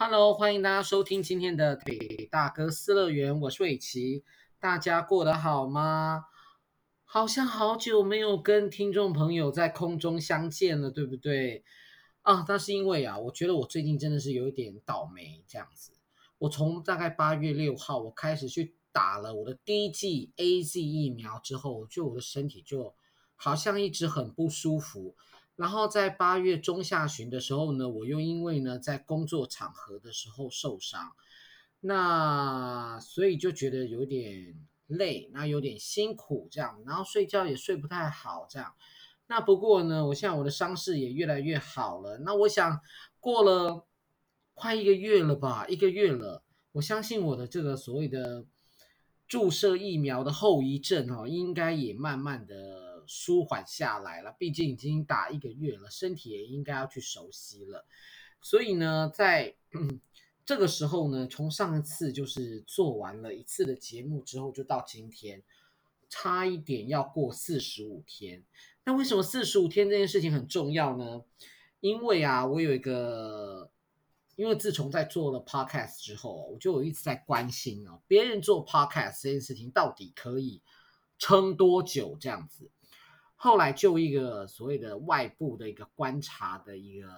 Hello，欢迎大家收听今天的北大哥私乐园，我是伟奇，大家过得好吗？好像好久没有跟听众朋友在空中相见了，对不对？啊，那是因为啊，我觉得我最近真的是有一点倒霉这样子。我从大概八月六号，我开始去打了我的第一剂 AZ 疫苗之后，就我的身体就好像一直很不舒服。然后在八月中下旬的时候呢，我又因为呢在工作场合的时候受伤，那所以就觉得有点累，那有点辛苦这样，然后睡觉也睡不太好这样。那不过呢，我现在我的伤势也越来越好了。那我想过了快一个月了吧，一个月了，我相信我的这个所谓的注射疫苗的后遗症哈，应该也慢慢的。舒缓下来了，毕竟已经打一个月了，身体也应该要去熟悉了。所以呢，在 这个时候呢，从上一次就是做完了一次的节目之后，就到今天，差一点要过四十五天。那为什么四十五天这件事情很重要呢？因为啊，我有一个，因为自从在做了 podcast 之后，我就有一直在关心哦，别人做 podcast 这件事情到底可以撑多久这样子。后来就一个所谓的外部的一个观察的一个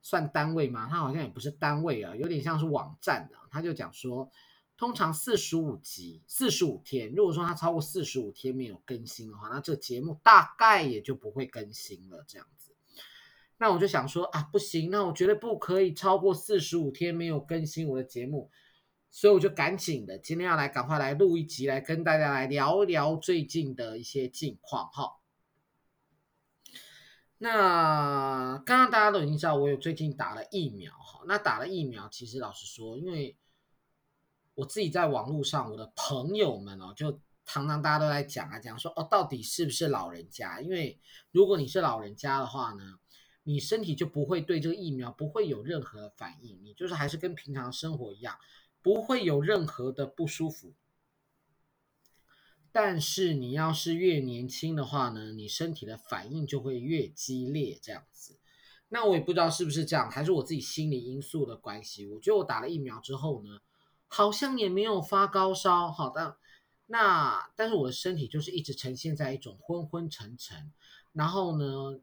算单位吗，它好像也不是单位啊，有点像是网站的。他就讲说，通常四十五集、四十五天，如果说它超过四十五天没有更新的话，那这节目大概也就不会更新了。这样子，那我就想说啊，不行，那我绝对不可以超过四十五天没有更新我的节目。所以我就赶紧的，今天要来赶快来录一集，来跟大家来聊一聊最近的一些近况哈。那刚刚大家都已经知道，我有最近打了疫苗哈。那打了疫苗，其实老实说，因为我自己在网络上，我的朋友们哦，就常常大家都在讲啊，讲说哦，到底是不是老人家？因为如果你是老人家的话呢，你身体就不会对这个疫苗不会有任何反应，你就是还是跟平常生活一样。不会有任何的不舒服，但是你要是越年轻的话呢，你身体的反应就会越激烈，这样子。那我也不知道是不是这样，还是我自己心理因素的关系。我觉得我打了疫苗之后呢，好像也没有发高烧，好的。那但是我的身体就是一直呈现在一种昏昏沉沉，然后呢，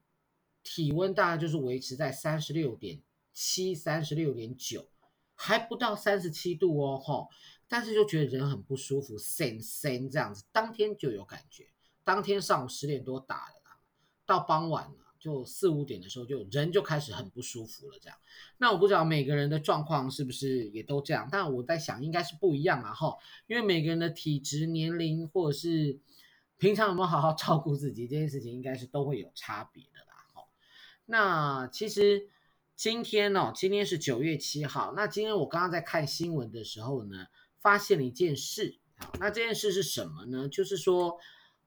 体温大概就是维持在三十六点七、三十六点九。还不到三十七度哦，吼，但是就觉得人很不舒服，酸酸这样子，当天就有感觉，当天上午十点多打的啦，到傍晚了就四五点的时候，就人就开始很不舒服了，这样。那我不知道每个人的状况是不是也都这样，但我在想应该是不一样啊，吼，因为每个人的体质、年龄或者是平常有没有好好照顾自己这件事情，应该是都会有差别的啦，吼。那其实。今天哦，今天是九月七号。那今天我刚刚在看新闻的时候呢，发现了一件事。好，那这件事是什么呢？就是说，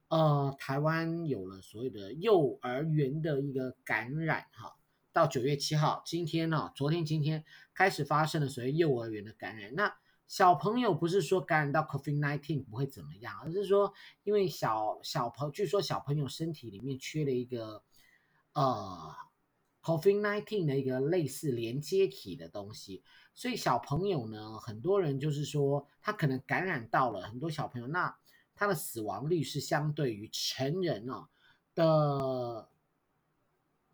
呃，台湾有了所谓的幼儿园的一个感染。哈，到九月七号，今天呢，昨天今天开始发生了所谓幼儿园的感染。那小朋友不是说感染到 COVID-19 不会怎么样，而是说因为小小朋，据说小朋友身体里面缺了一个，呃。COVID-19 的一个类似连接体的东西，所以小朋友呢，很多人就是说他可能感染到了很多小朋友，那他的死亡率是相对于成人哦的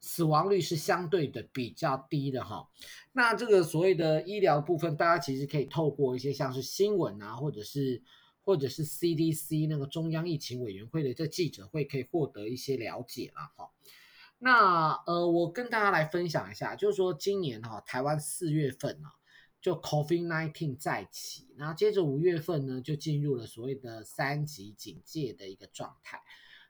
死亡率是相对的比较低的哈。那这个所谓的医疗部分，大家其实可以透过一些像是新闻啊，或者是或者是 CDC 那个中央疫情委员会的这记者会，可以获得一些了解了哈。那呃，我跟大家来分享一下，就是说今年哈、哦，台湾四月份呢、就 COVID-19 再起，然后接着五月份呢，就进入了所谓的三级警戒的一个状态，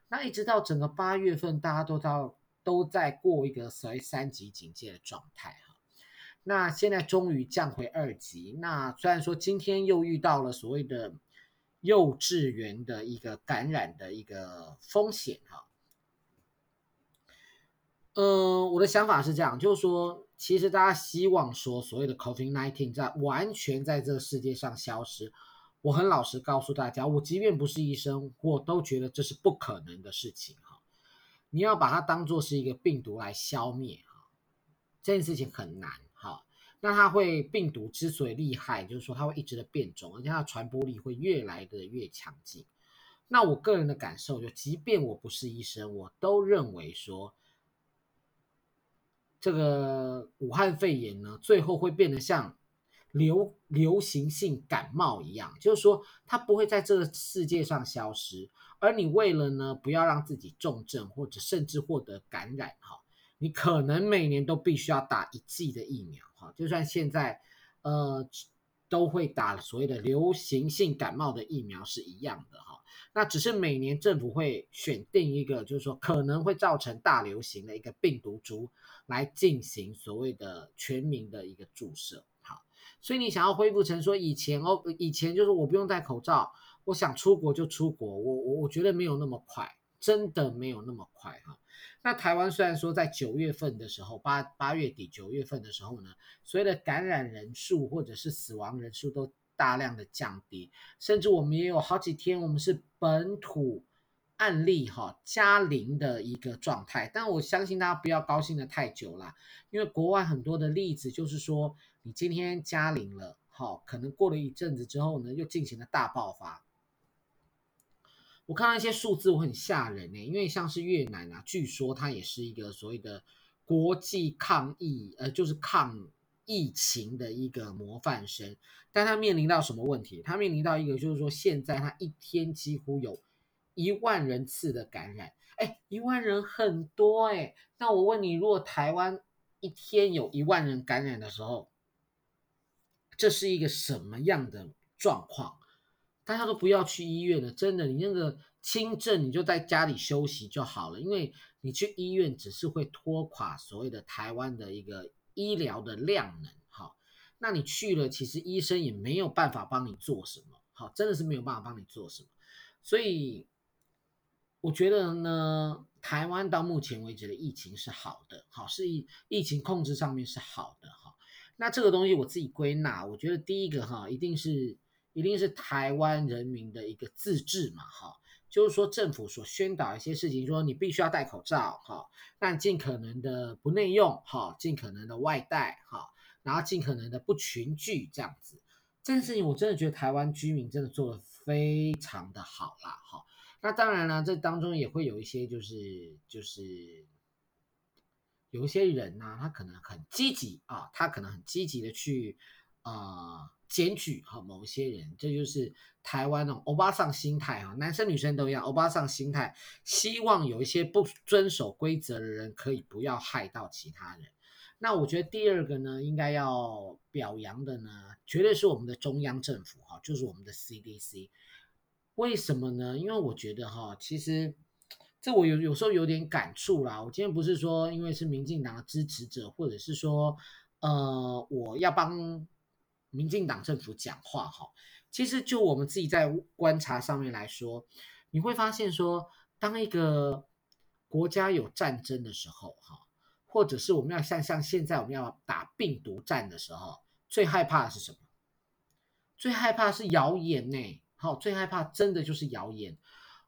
那一直到整个八月份，大家都到都在过一个所谓三级警戒的状态哈。那现在终于降回二级，那虽然说今天又遇到了所谓的幼稚园的一个感染的一个风险哈。嗯，我的想法是这样，就是说，其实大家希望说所谓的 COVID-19 在完全在这个世界上消失，我很老实告诉大家，我即便不是医生，我都觉得这是不可能的事情哈。你要把它当做是一个病毒来消灭哈，这件事情很难哈。那它会病毒之所以厉害，就是说它会一直的变种，而且它的传播力会越来的越强劲。那我个人的感受就，即便我不是医生，我都认为说，这个武汉肺炎呢，最后会变得像流流行性感冒一样，就是说它不会在这个世界上消失。而你为了呢，不要让自己重症或者甚至获得感染哈，你可能每年都必须要打一剂的疫苗哈，就算现在呃都会打所谓的流行性感冒的疫苗是一样的哈。那只是每年政府会选定一个，就是说可能会造成大流行的一个病毒株来进行所谓的全民的一个注射。好，所以你想要恢复成说以前哦，以前就是我不用戴口罩，我想出国就出国，我我我觉得没有那么快，真的没有那么快哈。那台湾虽然说在九月份的时候，八八月底九月份的时候呢，所谓的感染人数或者是死亡人数都。大量的降低，甚至我们也有好几天，我们是本土案例哈加零的一个状态。但我相信大家不要高兴的太久了，因为国外很多的例子就是说，你今天加零了，哈，可能过了一阵子之后呢，又进行了大爆发。我看到一些数字，我很吓人呢，因为像是越南啊，据说它也是一个所谓的国际抗疫，呃，就是抗。疫情的一个模范生，但他面临到什么问题？他面临到一个就是说，现在他一天几乎有一万人次的感染，哎，一万人很多哎。那我问你，如果台湾一天有一万人感染的时候，这是一个什么样的状况？大家都不要去医院了，真的，你那个轻症你就在家里休息就好了，因为你去医院只是会拖垮所谓的台湾的一个。医疗的量能，好，那你去了，其实医生也没有办法帮你做什么，好，真的是没有办法帮你做什么。所以我觉得呢，台湾到目前为止的疫情是好的，好，是疫疫情控制上面是好的，哈。那这个东西我自己归纳，我觉得第一个哈，一定是一定是台湾人民的一个自治嘛，哈。就是说，政府所宣导一些事情，说你必须要戴口罩，哈，但尽可能的不内用，哈，尽可能的外带，哈，然后尽可能的不群聚，这样子，这件事情我真的觉得台湾居民真的做得非常的好啦，哈。那当然了，这当中也会有一些，就是就是有一些人呢、他可能很积极啊，他可能很积极的去啊。呃检举哈某一些人，这就是台湾那种欧巴桑心态哈，男生女生都一样，欧巴桑心态，希望有一些不遵守规则的人可以不要害到其他人。那我觉得第二个呢，应该要表扬的呢，绝对是我们的中央政府哈，就是我们的 CDC。为什么呢？因为我觉得哈，其实这我有有时候有点感触啦。我今天不是说因为是民进党的支持者，或者是说呃我要帮。民进党政府讲话哈，其实就我们自己在观察上面来说，你会发现说，当一个国家有战争的时候哈，或者是我们要像像现在我们要打病毒战的时候，最害怕的是什么？最害怕是谣言呢？好，最害怕真的就是谣言。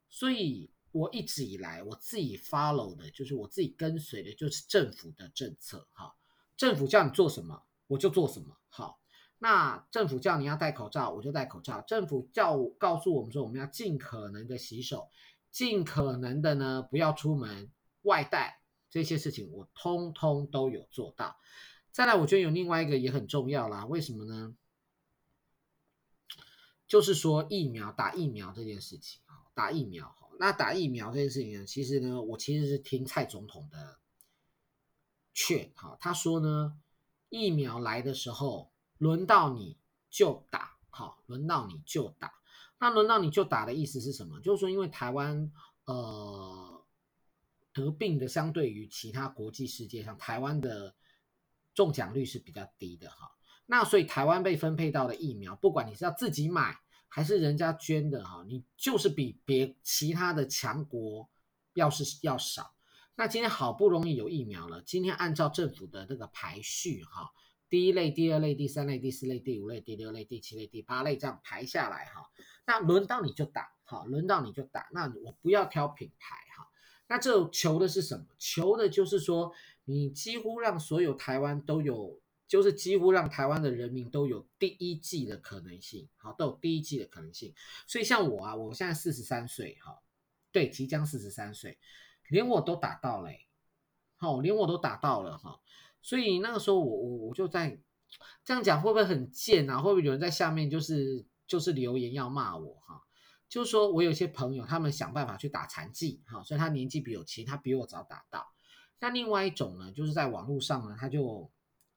所以我一直以来我自己 follow 的就是我自己跟随的就是政府的政策哈，政府叫你做什么我就做什么好。那政府叫你要戴口罩，我就戴口罩。政府叫我告诉我们说，我们要尽可能的洗手，尽可能的呢不要出门外带，这些事情我通通都有做到。再来，我觉得有另外一个也很重要啦，为什么呢？就是说疫苗打疫苗这件事情啊，打疫苗哈。那打疫苗这件事情呢，其实呢，我其实是听蔡总统的劝哈，他说呢，疫苗来的时候。轮到你就打，好，轮到你就打。那轮到你就打的意思是什么？就是说，因为台湾呃得病的相对于其他国际世界上，台湾的中奖率是比较低的哈。那所以台湾被分配到的疫苗，不管你是要自己买还是人家捐的哈，你就是比别其他的强国要是要少。那今天好不容易有疫苗了，今天按照政府的这个排序哈。第一类、第二类、第三类、第四类、第五类、第六类、第七类、第八类这样排下来哈，那轮到你就打，好，轮到你就打，那我不要挑品牌哈，那这求的是什么？求的就是说，你几乎让所有台湾都有就是几乎让台湾的人民都有第一季的可能性，好，都有第一季的可能性。所以像我啊，我现在四十三岁，哈，对，即将四十三岁，连我都打到了，好，连我都打到了，哈。所以那个时候我我我就在这样讲，会不会很贱啊？会不会有人在下面就是就是留言要骂我哈？就是说我有些朋友他们想办法去打残剂哈，所以他年纪比我轻，他比我早打到。那另外一种呢，就是在网络上呢，他就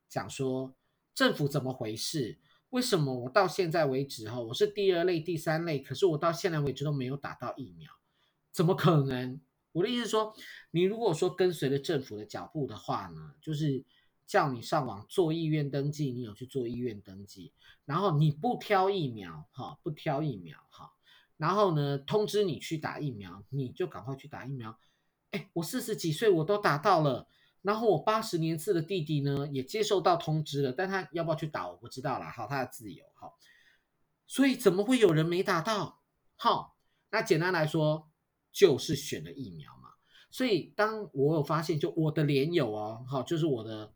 讲说政府怎么回事？为什么我到现在为止哈，我是第二类、第三类，可是我到现在为止都没有打到疫苗，怎么可能？我的意思是说，你如果说跟随着政府的脚步的话呢，就是。叫你上网做意愿登记，你有去做意愿登记，然后你不挑疫苗哈，不挑疫苗哈，然后呢，通知你去打疫苗，你就赶快去打疫苗。哎，我四十几岁我都打到了，然后我八十年次的弟弟呢也接受到通知了，但他要不要去打我不知道啦，好，他的自由好。所以怎么会有人没打到？好，那简单来说就是选了疫苗嘛。所以当我有发现，就我的脸友哦，好，就是我的。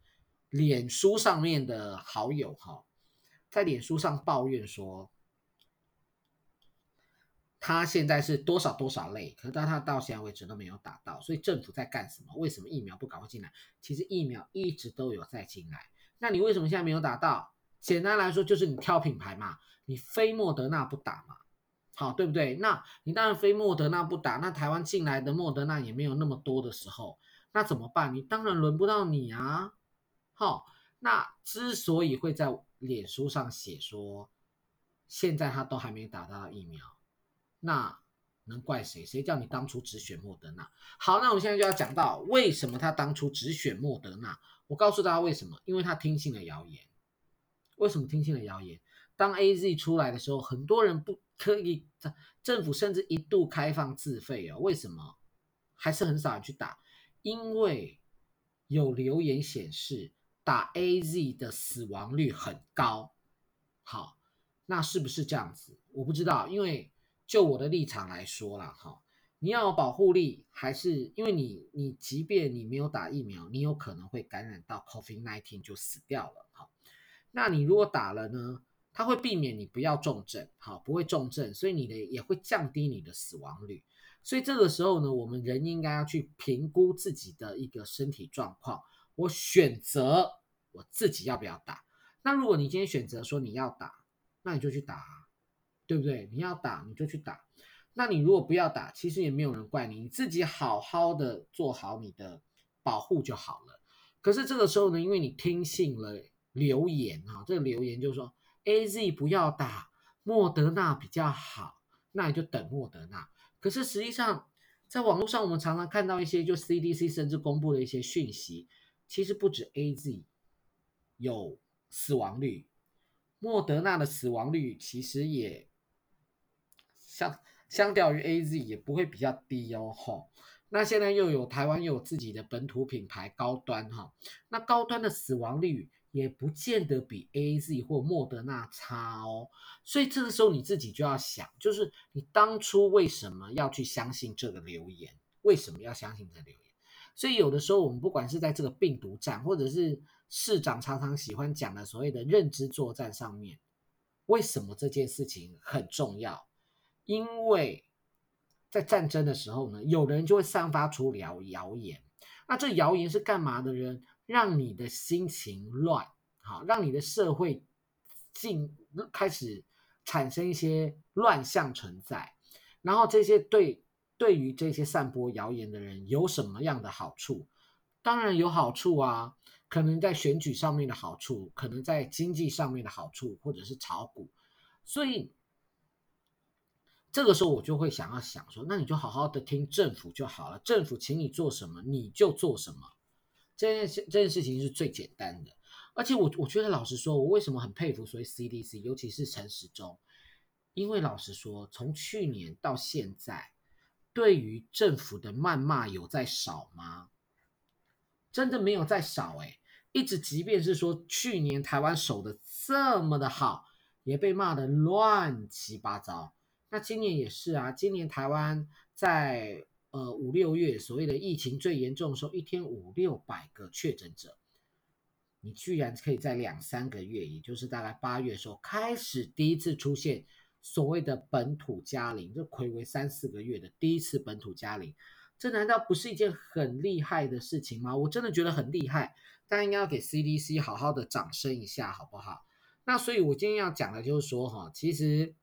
脸书上面的好友哈，在脸书上抱怨说，他现在是多少多少类，可是他到现在为止都没有打到，所以政府在干什么？为什么疫苗不赶快进来？其实疫苗一直都有在进来，那你为什么现在没有打到？简单来说就是你挑品牌嘛，你非莫德纳不打嘛，好，对不对？那你当然非莫德纳不打，那台湾进来的莫德纳也没有那么多的时候，那怎么办？你当然轮不到你啊。好，那之所以会在脸书上写说，现在他都还没打到疫苗，那能怪谁？谁叫你当初只选莫德纳？好，那我们现在就要讲到为什么他当初只选莫德纳。我告诉大家为什么，因为他听信了谣言。为什么听信了谣言？当 AZ 出来的时候，很多人不可以，政府甚至一度开放自费哦。为什么？还是很少人去打？因为有留言显示。打 AZ 的死亡率很高，好，那是不是这样子？我不知道，因为就我的立场来说啦，哈，你要有保护力，还是因为你你即便你没有打疫苗，你有可能会感染到 COVID-19 就死掉了，哈，那你如果打了呢，它会避免你不要重症，好，不会重症，所以你的也会降低你的死亡率，所以这个时候呢，我们人应该要去评估自己的一个身体状况。我选择我自己要不要打。那如果你今天选择说你要打，那你就去打，对不对？你要打你就去打。那你如果不要打，其实也没有人怪你，你自己好好的做好你的保护就好了。可是这个时候呢，因为你听信了留言啊，这个留言就是说 AZ 不要打，莫德纳比较好，那你就等莫德纳。可是实际上在网络上，我们常常看到一些就 CDC 甚至公布的一些讯息。其实不止 AZ 有死亡率，莫德纳的死亡率其实也相相较于 AZ 也不会比较低哦。吼，那现在又有台湾又有自己的本土品牌高端哈，那高端的死亡率也不见得比 AZ 或莫德纳差哦。所以这个时候你自己就要想，就是你当初为什么要去相信这个留言？为什么要相信这个留言？所以有的时候，我们不管是在这个病毒战，或者是市长常常喜欢讲的所谓的认知作战上面，为什么这件事情很重要？因为在战争的时候呢，有的人就会散发出谣谣言。那这谣言是干嘛的人？让你的心情乱，好，让你的社会进开始产生一些乱象存在，然后这些对。对于这些散播谣言的人有什么样的好处？当然有好处啊，可能在选举上面的好处，可能在经济上面的好处，或者是炒股。所以这个时候我就会想要想说，那你就好好的听政府就好了，政府请你做什么你就做什么。这件事这件事情是最简单的，而且我我觉得老实说，我为什么很佩服所谓 CDC，尤其是陈时中，因为老实说，从去年到现在。对于政府的谩骂有在少吗？真的没有在少哎，一直即便是说去年台湾守得这么的好，也被骂得乱七八糟。那今年也是啊，今年台湾在呃五六月所谓的疫情最严重的时候，一天五六百个确诊者，你居然可以在两三个月，也就是大概八月的时候开始第一次出现所谓的本土加零，这睽违三四个月的第一次本土加零，这难道不是一件很厉害的事情吗？我真的觉得很厉害，大家应该要给 CDC 好好的掌声一下，好不好？那所以，我今天要讲的就是说，哈，其实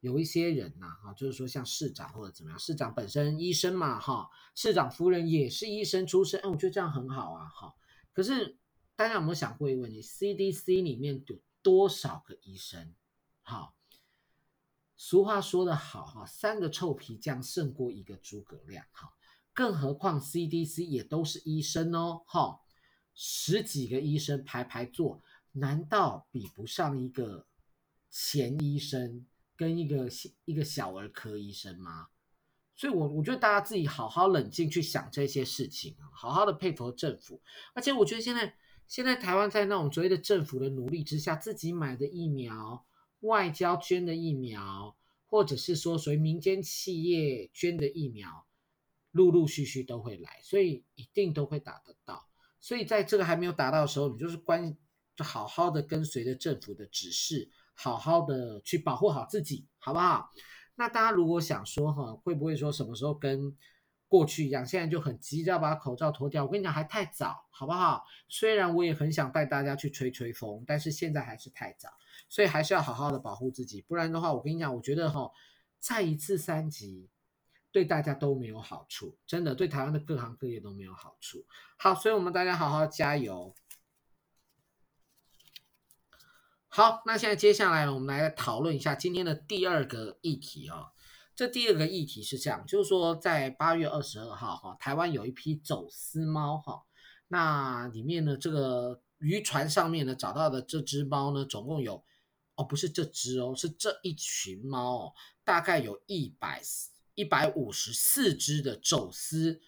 有一些人呐，哈，就是说像市长或者怎么样，市长本身医生嘛，哈，市长夫人也是医生出身，哎，我觉得这样很好啊，哈。可是大家有没有想过一个问题？CDC 里面有多少个医生？哈，俗话说得好，哈，三个臭皮匠胜过一个诸葛亮，哈，更何况 CDC 也都是医生哦，哈，十几个医生排排坐。难道比不上一个前医生跟一个一个小儿科医生吗？所以我，我觉得大家自己好好冷静去想这些事情，好好的配合政府。而且，我觉得现在现在台湾在那种所谓的政府的努力之下，自己买的疫苗、外交捐的疫苗，或者是说属于民间企业捐的疫苗，陆陆续续都会来，所以一定都会打得到。所以，在这个还没有打到的时候，你就是关。就好好的跟随着政府的指示，好好的去保护好自己，好不好？那大家如果想说哈，会不会说什么时候跟过去一样，现在就很急着要把口罩脱掉？我跟你讲，还太早，好不好？虽然我也很想带大家去吹吹风，但是现在还是太早，所以还是要好好的保护自己，不然的话，我跟你讲，我觉得哈，再一次三级对大家都没有好处，真的对台湾的各行各业都没有好处。好，所以我们大家好好加油。好，那现在接下来呢，我们来讨论一下今天的第二个议题哦。这第二个议题是这样，就是说在八月二十二号哈，台湾有一批走私猫哈，那里面呢，这个渔船上面呢找到的这只猫呢，总共有哦，不是这只哦，是这一群猫哦，大概有一百一百五十四只的走私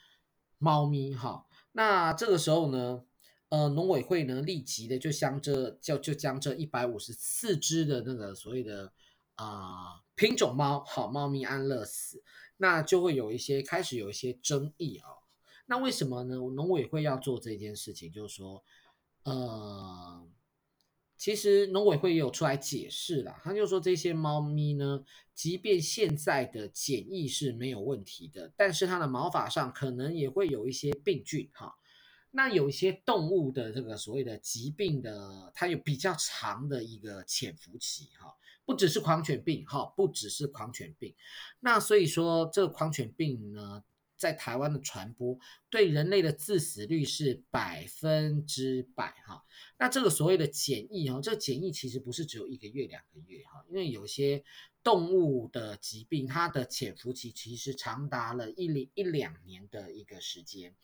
猫咪哈。那这个时候呢，呃，农委会呢，立即的就将这就就将这一百五十四只的那个所谓的啊、品种猫，好猫咪安乐死，那就会有一些开始有一些争议啊、哦。那为什么呢？农委会要做这件事情，就是说，呃，其实农委会也有出来解释啦，他就说这些猫咪呢，即便现在的检疫是没有问题的，但是它的毛发上可能也会有一些病菌哈。那有一些动物的这个所谓的疾病的，它有比较长的一个潜伏期哈，不只是狂犬病哈，不只是狂犬病。那所以说，这个狂犬病呢，在台湾的传播对人类的致死率是百分之百哈。那这个所谓的检疫哈，这个检疫其实不是只有一个月两个月哈，因为有些动物的疾病，它的潜伏期其实长达了一两一两年的一个时间。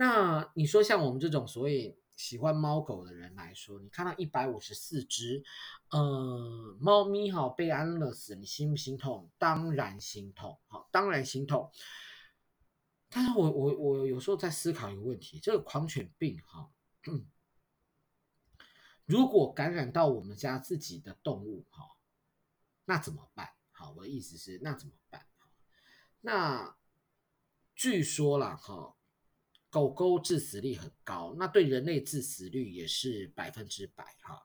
那你说像我们这种所谓喜欢猫狗的人来说，你看到一百五十四只，呃，猫咪哈被安乐死，你心不心痛？当然心痛，好，当然心痛。但是我我我有时候在思考一个问题，这个狂犬病哈，如果感染到我们家自己的动物哈，那怎么办？好，我的意思是那怎么办？那据说了哈。狗狗致死率很高，那对人类致死率也是百分之百哈。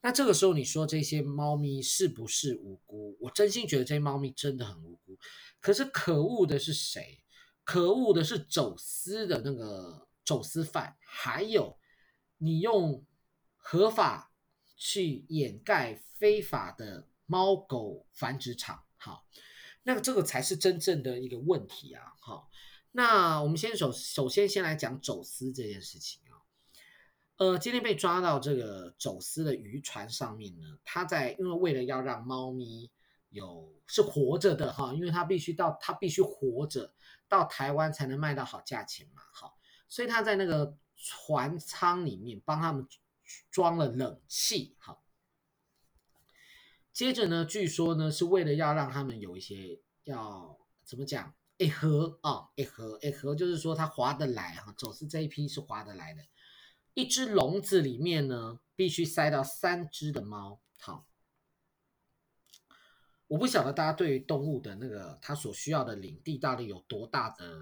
那这个时候你说这些猫咪是不是无辜？我真心觉得这些猫咪真的很无辜。可是可恶的是谁？可恶的是走私的那个走私犯，还有你用合法去掩盖非法的猫狗繁殖场。哈，那这个才是真正的一个问题啊！哈。那我们先首首先先来讲走私这件事情啊，呃，今天被抓到这个走私的渔船上面呢，他在因为为了要让猫咪有是活着的哈，因为它必须到它必须活着到台湾才能卖到好价钱嘛，哈，所以他在那个船舱里面帮他们装了冷气，哈，接着呢，据说呢是为了要让他们有一些要怎么讲？一盒啊，一盒一盒，就是说它划得来哈，走私这一批是划得来的。一只笼子里面呢，必须塞到三只的猫。好，我不晓得大家对于动物的那个它所需要的领地到底有多大的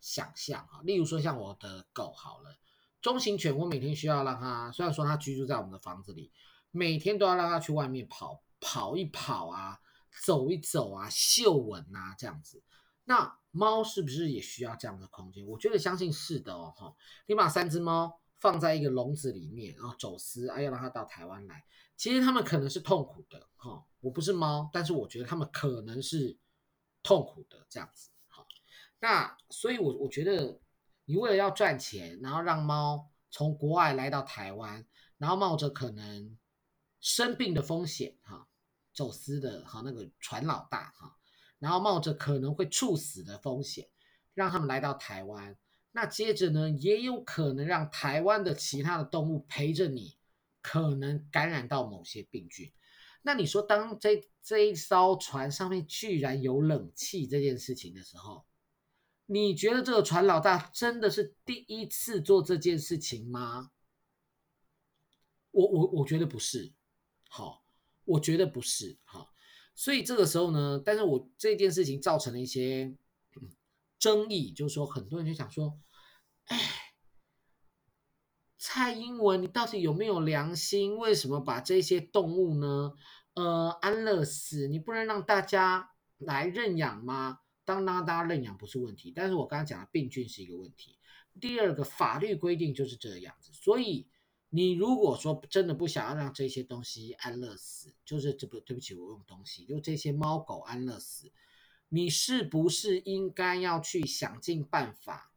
想象啊。例如说像我的狗好了，中型犬，我每天需要让它，虽然说它居住在我们的房子里，每天都要让它去外面跑跑一跑啊，走一走啊，嗅闻啊，这样子。那猫是不是也需要这样的空间？我觉得相信是的哦，哈。你把三只猫放在一个笼子里面，然后走私，啊，要让它到台湾来，其实它们可能是痛苦的，哈。我不是猫，但是我觉得它们可能是痛苦的这样子。哈那所以我，我我觉得，你为了要赚钱，然后让猫从国外来到台湾，然后冒着可能生病的风险，哈，走私的哈那个船老大哈，然后冒着可能会猝死的风险，让他们来到台湾。那接着呢，也有可能让台湾的其他的动物陪着你，可能感染到某些病菌。那你说，当这这一艘船上面居然有冷气这件事情的时候，你觉得这个船老大真的是第一次做这件事情吗？我我我觉得不是，好，我觉得不是，好，所以这个时候呢，但是我这件事情造成了一些争议，就是说很多人就想说，哎，蔡英文你到底有没有良心？为什么把这些动物呢，呃，安乐死？你不能让大家来认养吗？当当大家认养不是问题，但是我刚刚讲的病菌是一个问题。第二个法律规定就是这样子，所以你如果说真的不想要让这些东西安乐死，就是这不对不起，我用东西，就这些猫狗安乐死，你是不是应该要去想尽办法，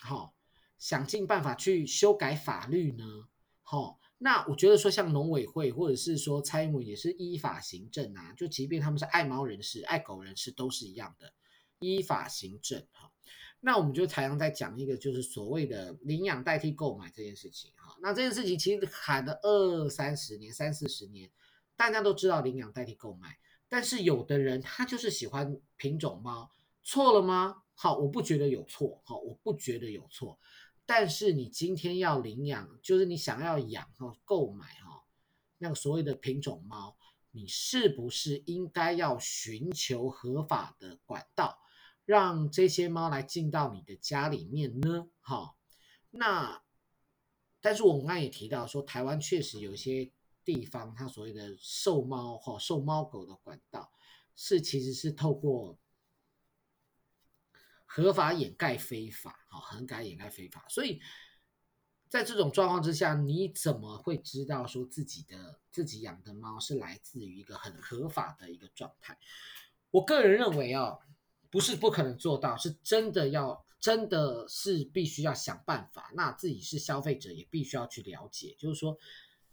好，想尽办法去修改法律呢？好。那我觉得说，像农委会或者是说蔡英文也是依法行政啊，就即便他们是爱猫人士、爱狗人士都是一样的依法行政哈。那我们就常常在讲一个就是所谓的领养代替购买这件事情哈。那这件事情其实喊了二三十年、三四十年，大家都知道领养代替购买，但是有的人他就是喜欢品种猫，错了吗？好，我不觉得有错，好，我不觉得有错。但是你今天要领养，就是你想要养哈、购买哈，那个所谓的品种猫，你是不是应该要寻求合法的管道，让这些猫来进到你的家里面呢？哈，那，但是我们刚也提到说，台湾确实有一些地方，它所谓的售猫哈、售猫狗的管道，是其实是透过。合法掩盖非法，好，合法掩盖非法，所以在这种状况之下，你怎么会知道说自己的自己养的猫是来自于一个很合法的一个状态？我个人认为啊，不是不可能做到，是真的要，真的是必须要想办法。那自己是消费者，也必须要去了解，就是说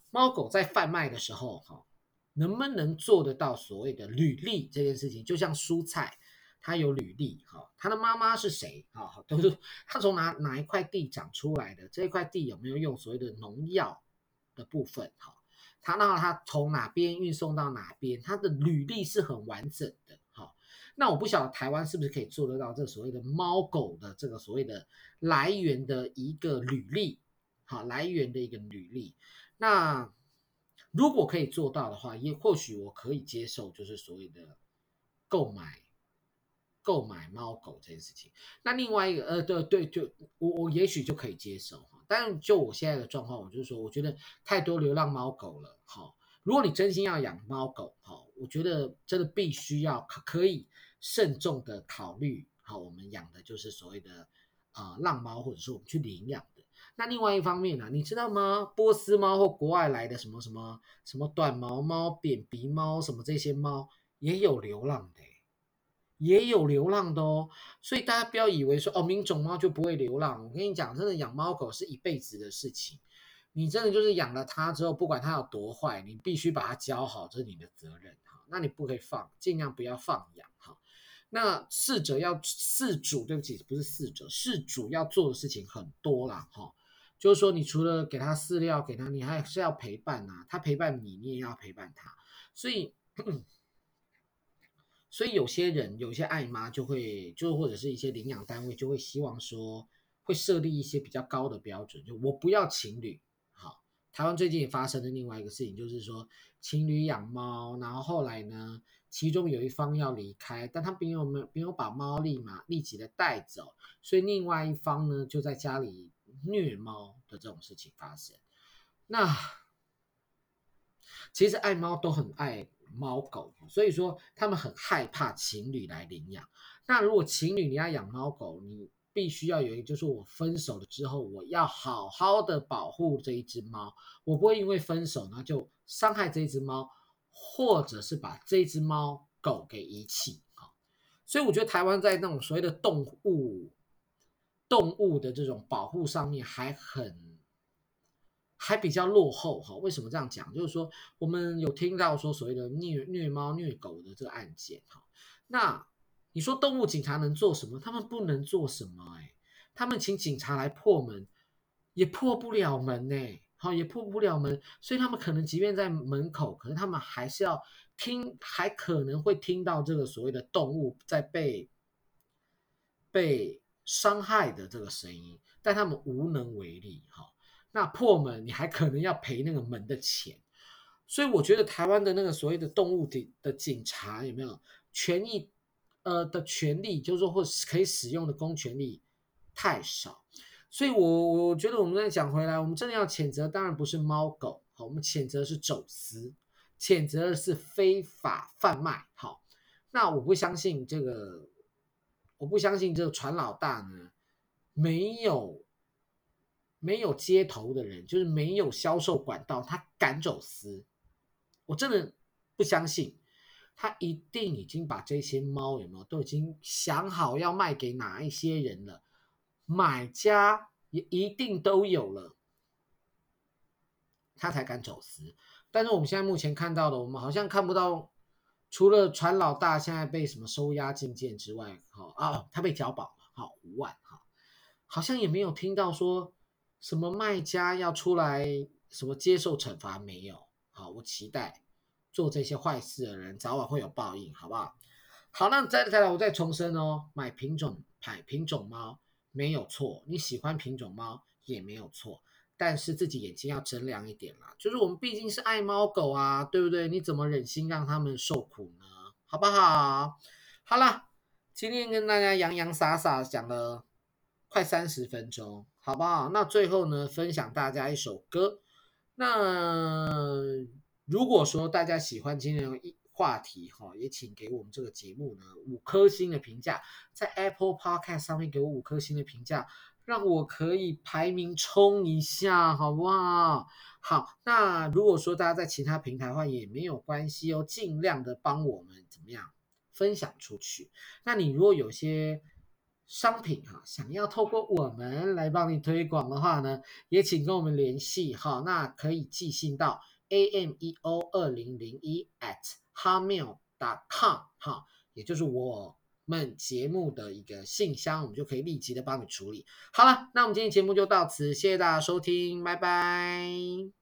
猫狗在贩卖的时候，哈，能不能做得到所谓的履历这件事情？就像蔬菜。它有履历，哈，它的妈妈是谁，哈，都是它从哪哪一块地长出来的，这一块地有没有用所谓的农药的部分，哈，他那他从哪边运送到哪边，他的履历是很完整的，那我不晓得台湾是不是可以做得到这所谓的猫狗的这个所谓的来源的一个履历，好，来源的一个履历，那如果可以做到的话，也或许我可以接受，就是所谓的购买。购买猫狗这件事情，那另外一个呃，对对，就我我也许就可以接受哈。但就我现在的状况，我就是说，我觉得太多流浪猫狗了哈。如果你真心要养猫狗哈，我觉得真的必须要可可以慎重的考虑好，我们养的就是所谓的啊、浪猫，或者是我们去领养的。那另外一方面呢、你知道吗？波斯猫或国外来的什么什么什么短毛猫、扁鼻猫什么这些猫也有流浪的。也有流浪的哦，所以大家不要以为说哦，名种猫就不会流浪。我跟你讲，真的养猫狗是一辈子的事情。你真的就是养了它之后，不管它有多坏，你必须把它教好，这是你的责任。那你不可以放，尽量不要放养哈。那饲者要饲主，对不起，不是饲者，饲主要做的事情很多啦哈。就是说，你除了给它饲料，给它，你还是要陪伴呐。他陪伴你，你也要陪伴他。所以。所以有些人，有些爱妈就会，就或者是一些领养单位就会希望说，会设立一些比较高的标准，就我不要情侣。好，台湾最近也发生的另外一个事情，就是说情侣养猫，然后后来呢，其中有一方要离开，但他并没有没有把猫立马立即的带走，所以另外一方呢就在家里虐猫的这种事情发生。那其实爱猫都很爱猫狗，所以说他们很害怕情侣来领养。那如果情侣你要养猫狗，你必须要有一个，就是我分手了之后，我要好好的保护这一只猫，我不会因为分手呢就伤害这只猫。或者是把这只猫狗给遗弃啊，所以我觉得台湾在那种所谓的动物动物的这种保护上面还很还比较落后哈。为什么这样讲？就是说我们有听到说所谓的虐虐猫虐狗的这个案件哈，那你说动物警察能做什么？他们不能做什么哎，他们请警察来破门也破不了门哎。好，也破不了门，所以他们可能即便在门口，可能他们还是要听，还可能会听到这个所谓的动物在被被伤害的这个声音，但他们无能为力。哈，那破门你还可能要赔那个门的钱，所以我觉得台湾的那个所谓的动物的的警察有没有权益？呃，的权利，就是说或可以使用的公权力太少。所以我，我觉得我们再讲回来，我们真的要谴责，当然不是猫狗，好，我们谴责是走私，谴责的是非法贩卖，好，那我不相信这个，我不相信这个船老大呢，没有没有接头的人，就是没有销售管道，他敢走私，我真的不相信，他一定已经把这些猫有没有都已经想好要卖给哪一些人了。买家也一定都有了，他才敢走私。但是我们现在目前看到的，我们好像看不到，除了船老大现在被什么收押禁见之外，哈啊，他被交保了，好五万哈，好像也没有听到说什么卖家要出来什么接受惩罚，没有。好，我期待做这些坏事的人早晚会有报应，好不好？好，那再再来，我再重申哦，买品种买品种猫。没有错，你喜欢品种猫也没有错，但是自己眼睛要睁亮一点啦。就是我们毕竟是爱猫狗啊，对不对？你怎么忍心让他们受苦呢？好不好？好了，今天跟大家洋洋洒洒讲了快三十分钟，好不好？那最后呢，分享大家一首歌。那如果说大家喜欢今天的一话题哈，也请给我们这个节目呢五颗星的评价，在 Apple Podcast 上面给我五颗星的评价，让我可以排名冲一下，好不好？好，那如果说大家在其他平台的话也没有关系哦，尽量的帮我们怎么样分享出去。那你如果有些商品哈，想要透过我们来帮你推广的话呢，也请跟我们联系哈，那可以寄信到 ameo 二零零一 at hotmail.com 哈，也就是我们节目的一个信箱，我们就可以立即的帮你处理。好了，那我们今天节目就到此，谢谢大家收听，拜拜。